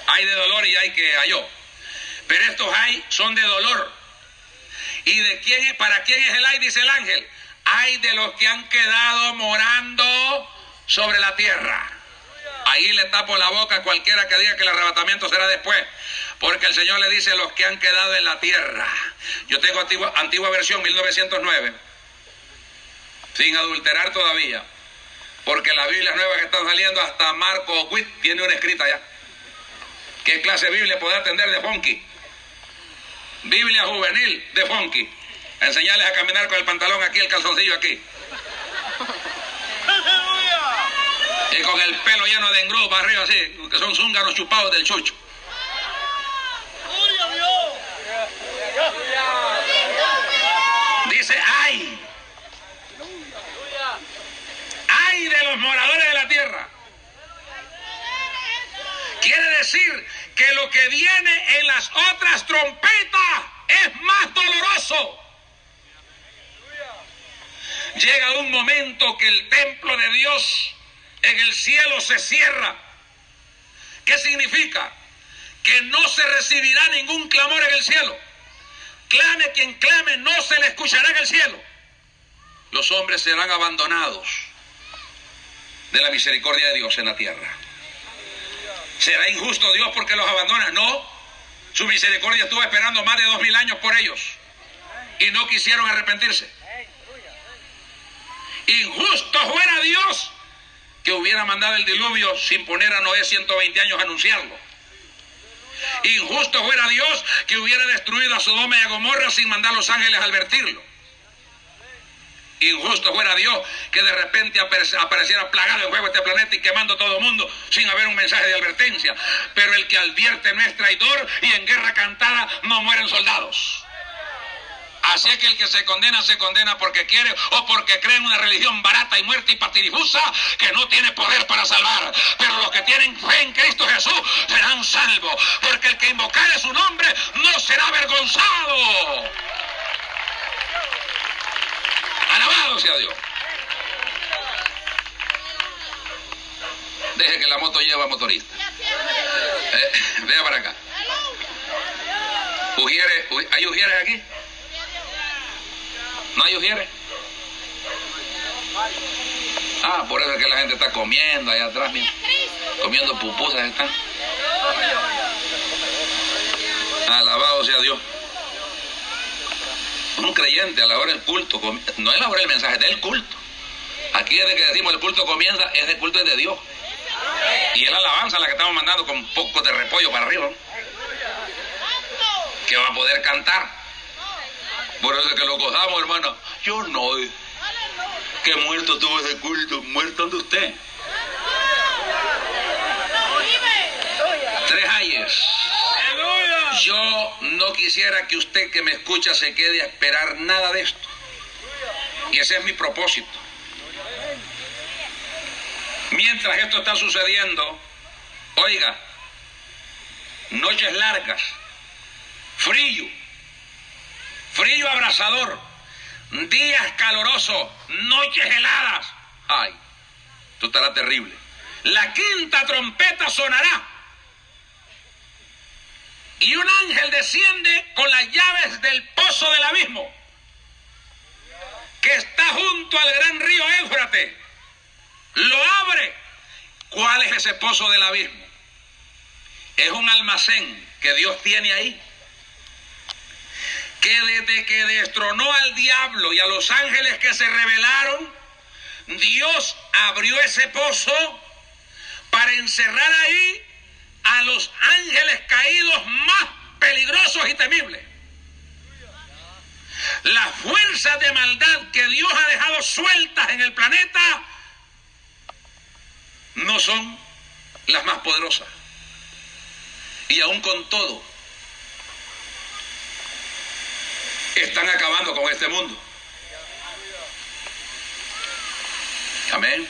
S1: Hay de dolor y hay que halló. Pero estos hay son de dolor. ¿Y de quién es, para quién es el ay? Dice el ángel hay de los que han quedado morando sobre la tierra. Ahí le tapo la boca a cualquiera que diga que el arrebatamiento será después. Porque el Señor le dice los que han quedado en la tierra. Yo tengo antigua, antigua versión 1909. Sin adulterar todavía. Porque las Biblias nuevas que están saliendo, hasta Marco Witt tiene una escrita ya. ¿Qué clase de Biblia puede atender de Fonky? Biblia juvenil de Fonky enseñarles a caminar con el pantalón aquí, el calzoncillo aquí. Y con el pelo lleno de engrudo para arriba así, que son zúngaros chupados del chucho. Dice, ay. Ay de los moradores de la tierra. Quiere decir que lo que viene en las otras trompetas es más doloroso llega un momento que el templo de Dios en el cielo se cierra. ¿Qué significa? Que no se recibirá ningún clamor en el cielo. Clame quien clame, no se le escuchará en el cielo. Los hombres serán abandonados de la misericordia de Dios en la tierra. ¿Será injusto Dios porque los abandona? No. Su misericordia estuvo esperando más de dos mil años por ellos y no quisieron arrepentirse. Injusto fuera Dios que hubiera mandado el diluvio sin poner a Noé 120 años a anunciarlo. Injusto fuera Dios que hubiera destruido a Sodoma y a Gomorra sin mandar a los ángeles a advertirlo. Injusto fuera Dios que de repente apareciera plagado en fuego este planeta y quemando todo el mundo sin haber un mensaje de advertencia. Pero el que advierte no es traidor y en guerra cantada no mueren soldados. Así es que el que se condena, se condena porque quiere o porque cree en una religión barata y muerta y patirifusa que no tiene poder para salvar. Pero los que tienen fe en Cristo Jesús serán salvos, porque el que invocare su nombre no será avergonzado. Alabado sea Dios. Deje que la moto lleva motorista. Eh, vea para acá. ¿Hay ujieres aquí? ¿No hay ujieres? Ah, por eso es que la gente está comiendo allá atrás. Comiendo pupusas están. Alabado sea Dios. Un creyente a la hora del culto, no es la hora del mensaje, es del culto. Aquí desde que decimos el culto comienza, es el culto de Dios. Y es la alabanza la que estamos mandando con un poco de repollo para arriba. Que va a poder cantar. Por eso es que lo gozamos, hermano. Yo no. Que muerto tuvo ese culto. Muerto de usted. Tres ayes. Yo no quisiera que usted que me escucha se quede a esperar nada de esto. Y ese es mi propósito. Mientras esto está sucediendo, oiga, noches largas, frío, frío abrasador, días calurosos, noches heladas. Ay, esto estará terrible. La quinta trompeta sonará. Y un ángel desciende con las llaves del pozo del abismo, que está junto al gran río Éufrates. Lo abre. ¿Cuál es ese pozo del abismo? Es un almacén que Dios tiene ahí que desde que destronó al diablo y a los ángeles que se rebelaron, Dios abrió ese pozo para encerrar ahí a los ángeles caídos más peligrosos y temibles. Las fuerzas de maldad que Dios ha dejado sueltas en el planeta no son las más poderosas. Y aún con todo, están acabando con este mundo. Amén.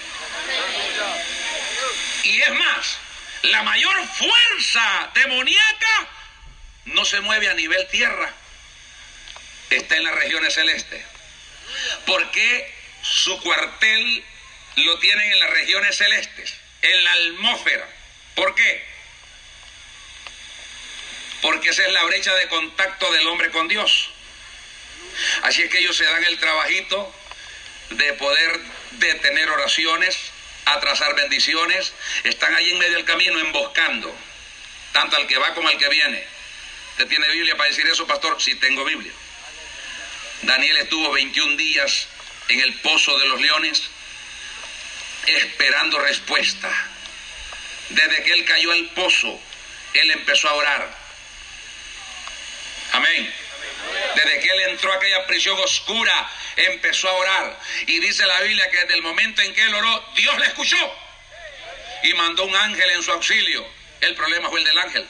S1: Y es más, la mayor fuerza demoníaca no se mueve a nivel tierra, está en las regiones celestes. Porque su cuartel lo tienen en las regiones celestes, en la atmósfera. ¿Por qué? Porque esa es la brecha de contacto del hombre con Dios. Así es que ellos se dan el trabajito de poder detener oraciones, atrasar bendiciones, están ahí en medio del camino emboscando, tanto al que va como al que viene. ¿Usted tiene Biblia para decir eso, pastor? Sí, tengo Biblia. Daniel estuvo 21 días en el pozo de los leones esperando respuesta. Desde que él cayó al pozo, él empezó a orar. Amén. Desde que él entró a aquella prisión oscura, empezó a orar. Y dice la Biblia que desde el momento en que él oró, Dios le escuchó. Y mandó un ángel en su auxilio. El problema fue el del ángel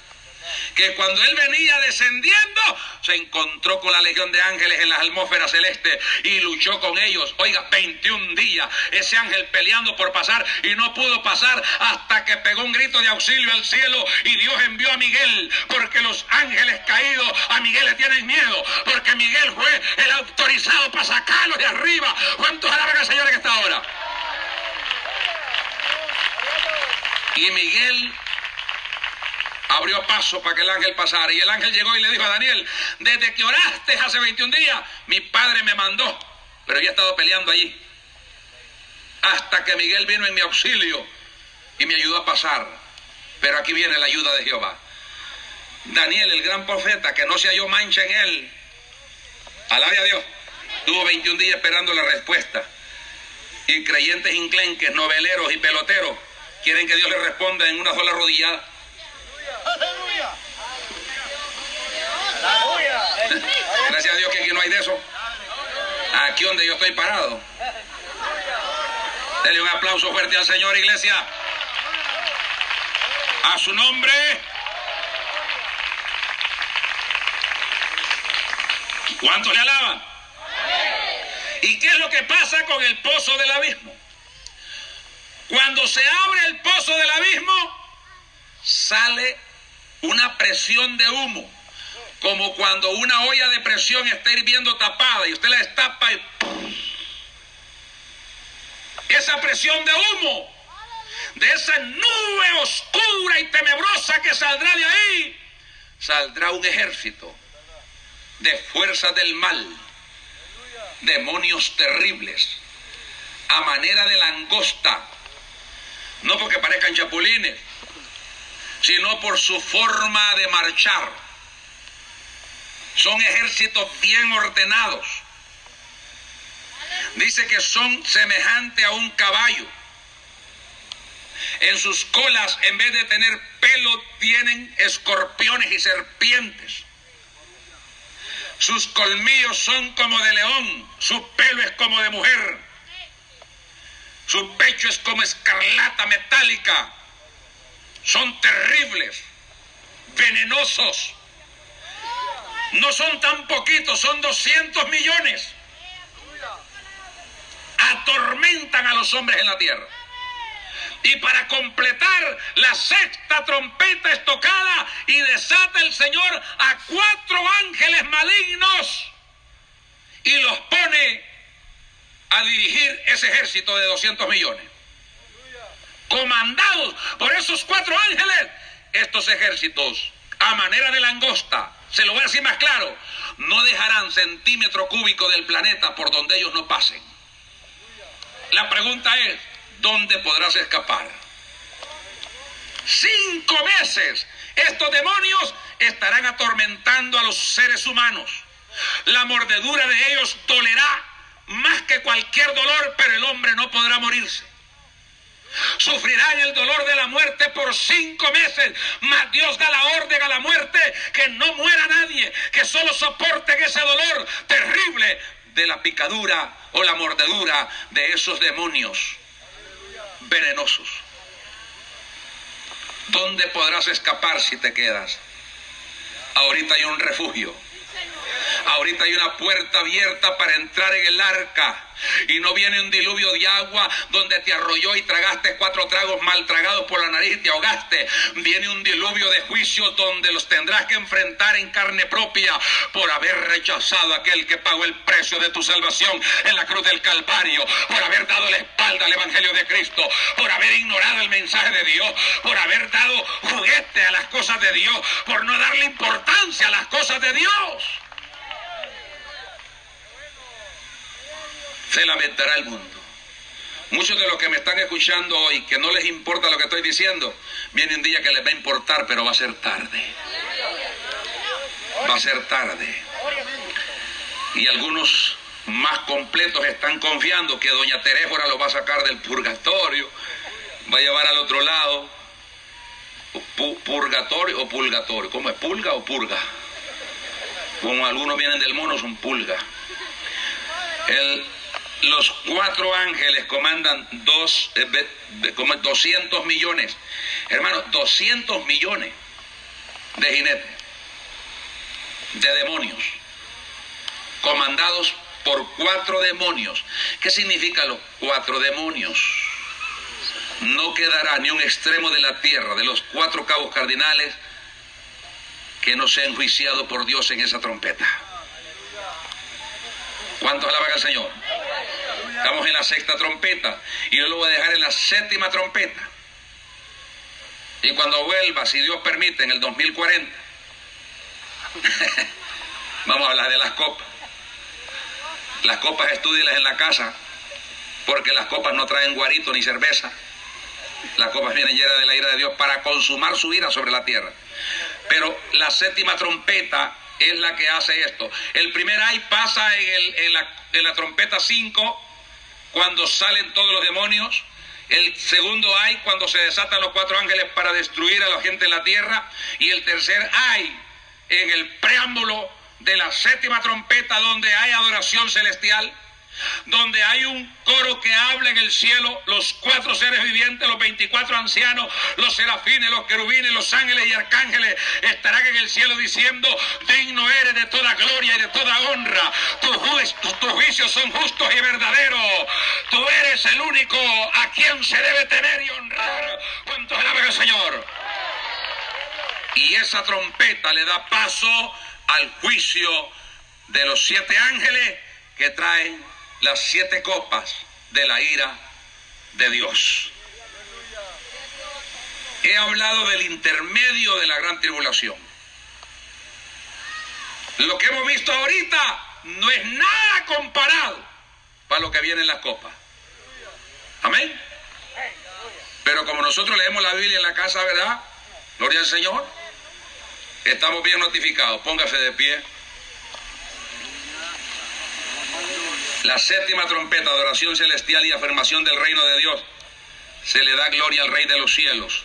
S1: que cuando él venía descendiendo, se encontró con la legión de ángeles en las atmósferas celestes y luchó con ellos. Oiga, 21 días, ese ángel peleando por pasar y no pudo pasar hasta que pegó un grito de auxilio al cielo y Dios envió a Miguel, porque los ángeles caídos a Miguel le tienen miedo, porque Miguel fue el autorizado para sacarlos de arriba. ¿Cuántos alaban al Señor en esta hora? Y Miguel abrió paso para que el ángel pasara. Y el ángel llegó y le dijo a Daniel, desde que oraste hace 21 días, mi padre me mandó, pero había estado peleando allí. Hasta que Miguel vino en mi auxilio y me ayudó a pasar. Pero aquí viene la ayuda de Jehová. Daniel, el gran profeta, que no se halló mancha en él. Alabe a Dios. Tuvo 21 días esperando la respuesta. Y creyentes inclenques, noveleros y peloteros quieren que Dios les responda en una sola rodillada. Gracias a Dios que aquí no hay de eso. Aquí donde yo estoy parado. Denle un aplauso fuerte al Señor, iglesia. A su nombre. ¿Cuántos le alaban? ¿Y qué es lo que pasa con el pozo del abismo? Cuando se abre el pozo del abismo, sale una presión de humo, como cuando una olla de presión está hirviendo tapada y usted la destapa y esa presión de humo, de esa nube oscura y tenebrosa que saldrá de ahí, saldrá un ejército de fuerzas del mal, demonios terribles, a manera de langosta, no porque parezcan chapulines, sino por su forma de marchar. Son ejércitos bien ordenados. Dice que son semejantes a un caballo. En sus colas, en vez de tener pelo, tienen escorpiones y serpientes. Sus colmillos son como de león, su pelo es como de mujer, su pecho es como escarlata metálica. Son terribles, venenosos. No son tan poquitos, son 200 millones. Atormentan a los hombres en la tierra. Y para completar, la sexta trompeta es tocada y desata el Señor a cuatro ángeles malignos y los pone a dirigir ese ejército de 200 millones. Comandados por esos cuatro ángeles, estos ejércitos, a manera de langosta, se lo voy a decir más claro, no dejarán centímetro cúbico del planeta por donde ellos no pasen. La pregunta es, ¿dónde podrás escapar? Cinco veces estos demonios estarán atormentando a los seres humanos. La mordedura de ellos dolerá más que cualquier dolor, pero el hombre no podrá morirse. Sufrirán el dolor de la muerte por cinco meses, mas Dios da la orden a la muerte que no muera nadie, que solo soporten ese dolor terrible de la picadura o la mordedura de esos demonios venenosos. ¿Dónde podrás escapar si te quedas? Ahorita hay un refugio. Ahorita hay una puerta abierta para entrar en el arca. Y no viene un diluvio de agua donde te arrolló y tragaste cuatro tragos mal tragados por la nariz y te ahogaste. Viene un diluvio de juicio donde los tendrás que enfrentar en carne propia por haber rechazado a aquel que pagó el precio de tu salvación en la cruz del Calvario, por haber dado la espalda al Evangelio de Cristo, por haber ignorado el mensaje de Dios, por haber dado juguete a las cosas de Dios, por no darle importancia a las cosas de Dios. Se lamentará el mundo. Muchos de los que me están escuchando hoy, que no les importa lo que estoy diciendo, viene un día que les va a importar, pero va a ser tarde. Va a ser tarde. Y algunos más completos están confiando que doña Terésora lo va a sacar del purgatorio, va a llevar al otro lado. purgatorio o purgatorio, ¿cómo es? ¿Pulga o purga? Como algunos vienen del mono, son pulga. El, los cuatro ángeles comandan dos, 200 eh, millones. Hermano, 200 millones de jinetes, de demonios, comandados por cuatro demonios. ¿Qué significa los cuatro demonios? No quedará ni un extremo de la tierra, de los cuatro cabos cardinales, que no sea enjuiciado por Dios en esa trompeta. ¿Cuántos alaban al Señor? Estamos en la sexta trompeta y yo lo voy a dejar en la séptima trompeta. Y cuando vuelva, si Dios permite, en el 2040, [LAUGHS] vamos a hablar de las copas. Las copas estudialas en la casa, porque las copas no traen guarito ni cerveza. Las copas vienen llenas de la ira de Dios para consumar su ira sobre la tierra. Pero la séptima trompeta es la que hace esto. El primer ay pasa en, el- en la, en la trompeta 5, cuando salen todos los demonios. El segundo ay cuando se desatan los cuatro ángeles para destruir a la gente en la tierra. Y el tercer ay en el preámbulo de la séptima trompeta donde hay adoración celestial. Donde hay un coro que habla en el cielo, los cuatro seres vivientes, los 24 ancianos, los serafines, los querubines, los ángeles y arcángeles estarán en el cielo diciendo, digno eres de toda gloria y de toda honra, tus, ju- tus- tus juicios son justos y verdaderos, tú eres el único a quien se debe tener y honrar. ¿Cuántos alaban al Señor? Y esa trompeta le da paso al juicio de los siete ángeles que traen las siete copas de la ira de Dios. He hablado del intermedio de la gran tribulación. Lo que hemos visto ahorita no es nada comparado para lo que viene en las copas. Amén. Pero como nosotros leemos la Biblia en la casa, ¿verdad? Gloria al Señor. Estamos bien notificados. Póngase de pie. La séptima trompeta, adoración celestial y afirmación del reino de Dios. Se le da gloria al Rey de los cielos,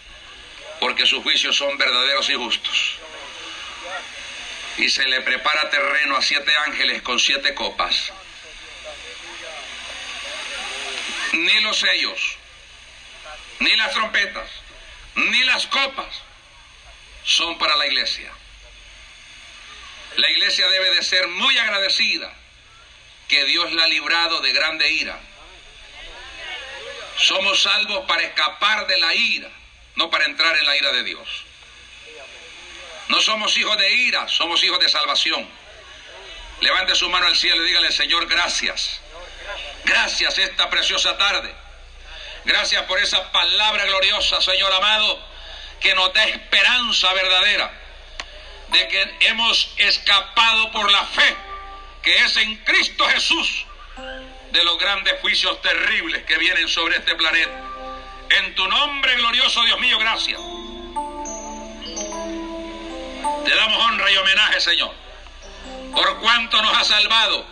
S1: porque sus juicios son verdaderos y justos. Y se le prepara terreno a siete ángeles con siete copas. Ni los sellos, ni las trompetas, ni las copas son para la iglesia. La iglesia debe de ser muy agradecida que Dios la ha librado de grande ira. Somos salvos para escapar de la ira, no para entrar en la ira de Dios. No somos hijos de ira, somos hijos de salvación. Levante su mano al cielo y dígale, Señor, gracias. Gracias esta preciosa tarde. Gracias por esa palabra gloriosa, Señor amado, que nos da esperanza verdadera de que hemos escapado por la fe que es en Cristo Jesús de los grandes juicios terribles que vienen sobre este planeta. En tu nombre glorioso, Dios mío, gracias. Te damos honra y homenaje, Señor, por cuanto nos ha salvado,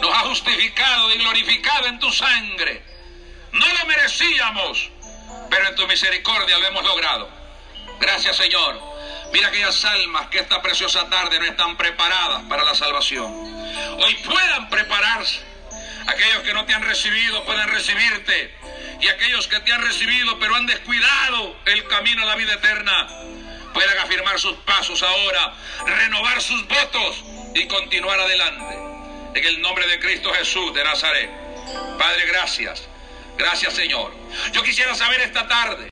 S1: nos ha justificado y glorificado en tu sangre. No lo merecíamos, pero en tu misericordia lo hemos logrado. Gracias, Señor. Mira aquellas almas que esta preciosa tarde no están preparadas para la salvación. Hoy puedan prepararse. Aquellos que no te han recibido puedan recibirte. Y aquellos que te han recibido pero han descuidado el camino a la vida eterna, puedan afirmar sus pasos ahora, renovar sus votos y continuar adelante. En el nombre de Cristo Jesús de Nazaret. Padre, gracias. Gracias, Señor. Yo quisiera saber esta tarde.